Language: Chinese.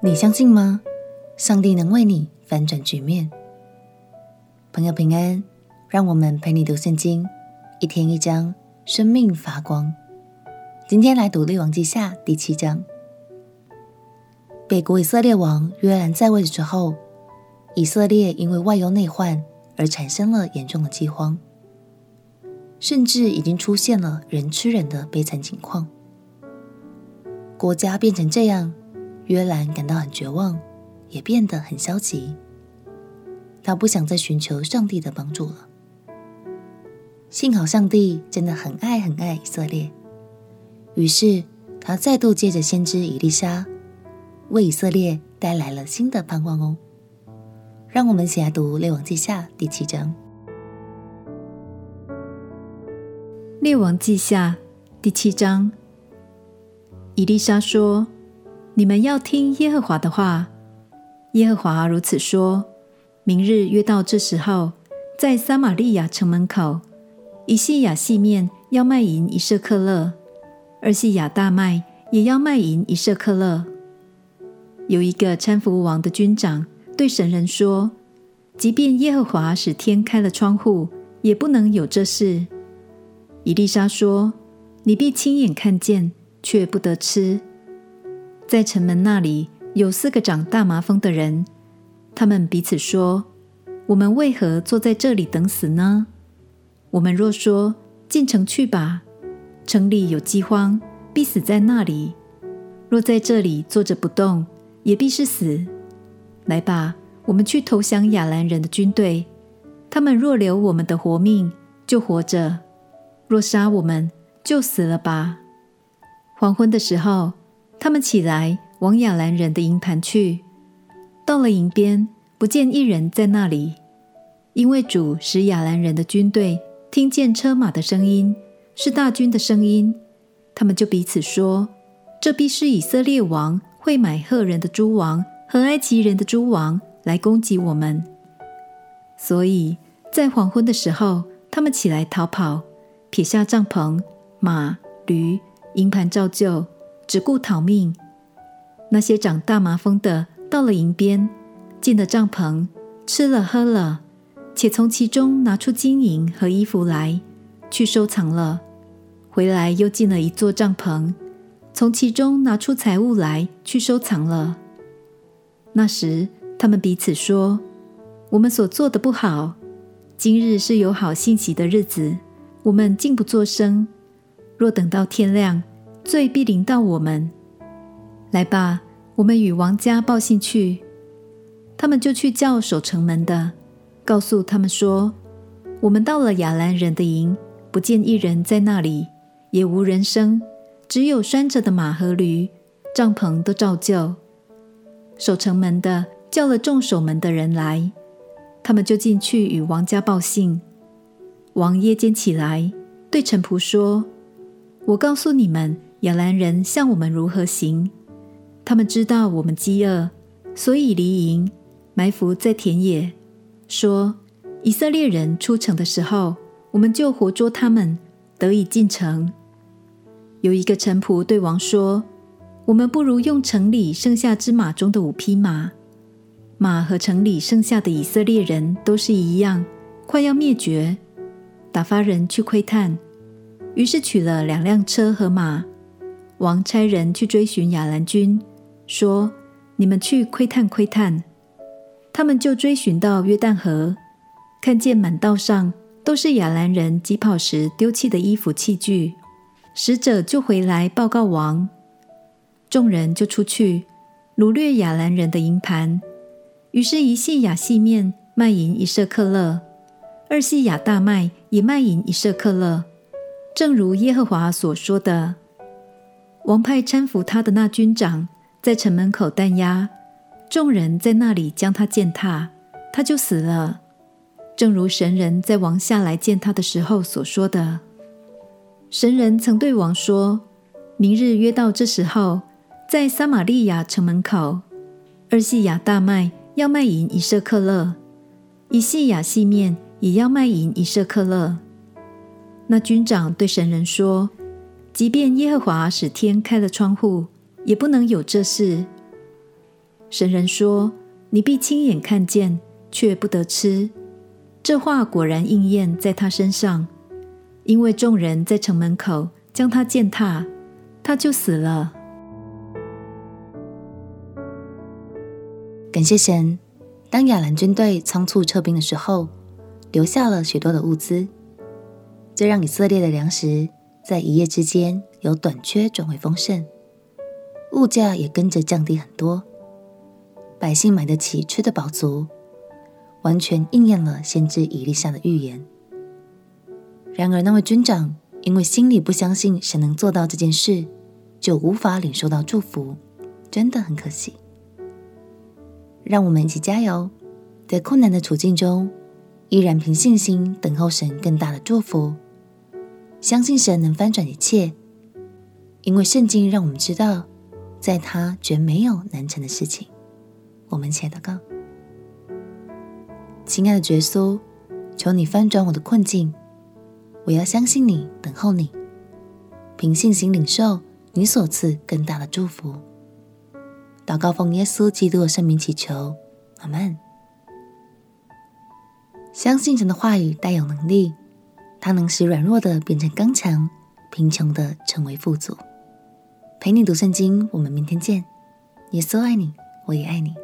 你相信吗？上帝能为你翻转局面。朋友平安，让我们陪你读圣经，一天一章，生命发光。今天来读列王记下第七章。北国以色列王约兰在位之后，以色列因为外忧内患而产生了严重的饥荒，甚至已经出现了人吃人的悲惨情况。国家变成这样。约兰感到很绝望，也变得很消极。他不想再寻求上帝的帮助了。幸好上帝真的很爱很爱以色列，于是他再度借着先知以利沙，为以色列带来了新的盼望哦。让我们一起来读《列王记下》第七章。《列王记下》第七章，以利沙说。你们要听耶和华的话。耶和华如此说：明日约到这时候，在撒玛利亚城门口，一细亚细面要卖银一舍客勒，二细亚大麦也要卖银一舍客勒。有一个搀扶王的军长对神人说：即便耶和华使天开了窗户，也不能有这事。以利沙说：你必亲眼看见，却不得吃。在城门那里有四个长大麻风的人，他们彼此说：“我们为何坐在这里等死呢？我们若说进城去吧，城里有饥荒，必死在那里；若在这里坐着不动，也必是死。来吧，我们去投降亚兰人的军队。他们若留我们的活命，就活着；若杀我们，就死了吧。”黄昏的时候。他们起来往亚兰人的营盘去，到了营边，不见一人在那里，因为主使亚兰人的军队听见车马的声音，是大军的声音。他们就彼此说：“这必是以色列王会买赫人的诸王和埃及人的诸王来攻击我们。”所以在黄昏的时候，他们起来逃跑，撇下帐篷、马、驴、营盘照旧。只顾逃命。那些长大麻风的到了营边，进了帐篷，吃了喝了，且从其中拿出金银和衣服来，去收藏了。回来又进了一座帐篷，从其中拿出财物来，去收藏了。那时他们彼此说：“我们所做的不好。今日是有好信息的日子，我们竟不作声。若等到天亮，”罪必临到我们。来吧，我们与王家报信去。他们就去叫守城门的，告诉他们说：我们到了亚兰人的营，不见一人在那里，也无人声，只有拴着的马和驴，帐篷都照旧。守城门的叫了众守门的人来，他们就进去与王家报信。王夜间起来，对臣仆说：我告诉你们。亚兰人向我们如何行？他们知道我们饥饿，所以离营，埋伏在田野，说：以色列人出城的时候，我们就活捉他们，得以进城。有一个臣仆对王说：我们不如用城里剩下之马中的五匹马，马和城里剩下的以色列人都是一样，快要灭绝。打发人去窥探，于是取了两辆车和马。王差人去追寻亚兰军，说：“你们去窥探窥探。”他们就追寻到约旦河，看见满道上都是亚兰人疾跑时丢弃的衣服器具。使者就回来报告王，众人就出去掳掠亚兰人的营盘。于是，一系亚细面卖银一舍客勒，二系亚大麦也卖银一舍客勒，正如耶和华所说的。王派搀扶他的那军长在城门口弹压，众人在那里将他践踏，他就死了。正如神人在王下来见他的时候所说的。神人曾对王说：“明日约到这时候，在撒玛利亚城门口，二细亚大麦要卖银一舍客勒，一细亚细面也要卖银一舍客勒。”那军长对神人说。即便耶和华使天开了窗户，也不能有这事。神人说：“你必亲眼看见，却不得吃。”这话果然应验在他身上，因为众人在城门口将他践踏，他就死了。感谢神，当亚兰军队仓促撤兵的时候，留下了许多的物资，这让以色列的粮食在一夜之间由短缺转为丰盛，物价也跟着降低很多，百姓买得起，吃得饱足。完全应验了先知以利沙的预言。然而，那位军长因为心里不相信神能做到这件事，就无法领受到祝福，真的很可惜。让我们一起加油，在困难的处境中，依然凭信心等候神更大的祝福，相信神能翻转一切，因为圣经让我们知道，在他绝没有难成的事情。我们一起祷告。亲爱的耶稣，求你翻转我的困境，我要相信你，等候你，凭信心领受你所赐更大的祝福。祷告奉耶稣基督的圣名祈求，阿门。相信神的话语带有能力，它能使软弱的变成刚强，贫穷的成为富足。陪你读圣经，我们明天见。耶稣爱你，我也爱你。